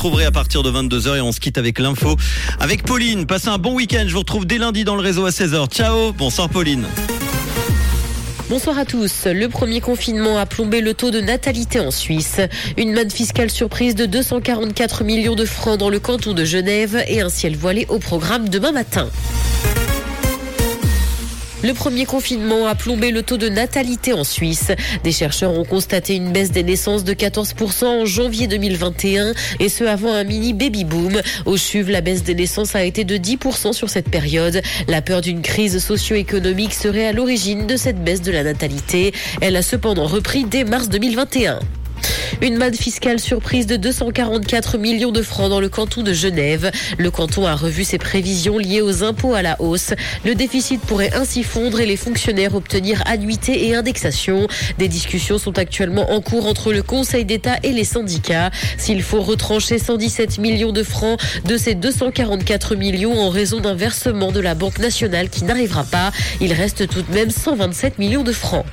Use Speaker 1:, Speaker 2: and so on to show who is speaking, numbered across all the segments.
Speaker 1: Trouverez à partir de 22h et on se quitte avec l'info. Avec Pauline, passez un bon week-end. Je vous retrouve dès lundi dans le réseau à 16h. Ciao, bonsoir Pauline.
Speaker 2: Bonsoir à tous. Le premier confinement a plombé le taux de natalité en Suisse. Une manne fiscale surprise de 244 millions de francs dans le canton de Genève et un ciel voilé au programme demain matin. Le premier confinement a plombé le taux de natalité en Suisse. Des chercheurs ont constaté une baisse des naissances de 14% en janvier 2021 et ce avant un mini baby boom. Au CHUV, la baisse des naissances a été de 10% sur cette période. La peur d'une crise socio-économique serait à l'origine de cette baisse de la natalité. Elle a cependant repris dès mars 2021. Une manne fiscale surprise de 244 millions de francs dans le canton de Genève. Le canton a revu ses prévisions liées aux impôts à la hausse. Le déficit pourrait ainsi fondre et les fonctionnaires obtenir annuité et indexation. Des discussions sont actuellement en cours entre le Conseil d'État et les syndicats. S'il faut retrancher 117 millions de francs de ces 244 millions en raison d'un versement de la Banque nationale qui n'arrivera pas, il reste tout de même 127 millions de francs.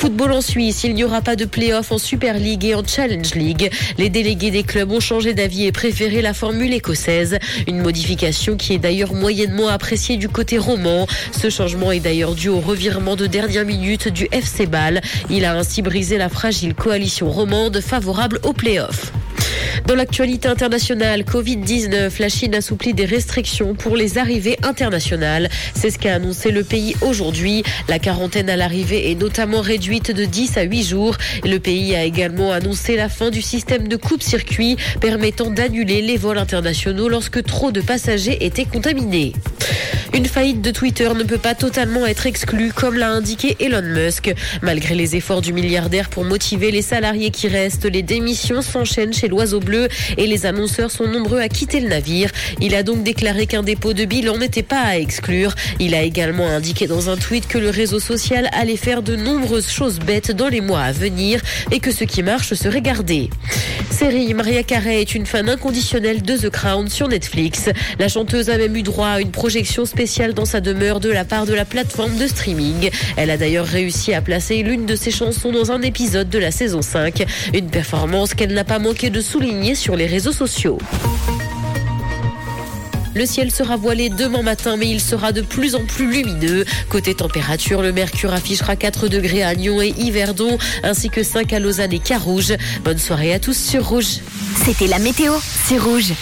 Speaker 2: Football en Suisse, il n'y aura pas de play-off en Super League et en Challenge League. Les délégués des clubs ont changé d'avis et préféré la formule écossaise. Une modification qui est d'ailleurs moyennement appréciée du côté roman. Ce changement est d'ailleurs dû au revirement de dernière minute du FC Bâle. Il a ainsi brisé la fragile coalition romande favorable au play-off. Dans l'actualité internationale, Covid-19, la Chine assouplit des restrictions pour les arrivées internationales. C'est ce qu'a annoncé le pays aujourd'hui. La quarantaine à l'arrivée est notamment réduite de 10 à 8 jours. Le pays a également annoncé la fin du système de coupe-circuit permettant d'annuler les vols internationaux lorsque trop de passagers étaient contaminés. Une faillite de Twitter ne peut pas totalement être exclue, comme l'a indiqué Elon Musk. Malgré les efforts du milliardaire pour motiver les salariés qui restent, les démissions s'enchaînent chez l'oiseau bleu et les annonceurs sont nombreux à quitter le navire. Il a donc déclaré qu'un dépôt de bilan n'était pas à exclure. Il a également indiqué dans un tweet que le réseau social allait faire de nombreuses choses bêtes dans les mois à venir et que ce qui marche serait gardé. Série, Maria Carey est une fan inconditionnelle de The Crown sur Netflix. La chanteuse a même eu droit à une projection dans sa demeure de la part de la plateforme de streaming. Elle a d'ailleurs réussi à placer l'une de ses chansons dans un épisode de la saison 5. Une performance qu'elle n'a pas manqué de souligner sur les réseaux sociaux. Le ciel sera voilé demain matin, mais il sera de plus en plus lumineux. Côté température, le mercure affichera 4 degrés à Nyon et Yverdon, ainsi que 5 à Lausanne et Carouge. Bonne soirée à tous sur Rouge.
Speaker 3: C'était la météo, c'est Rouge.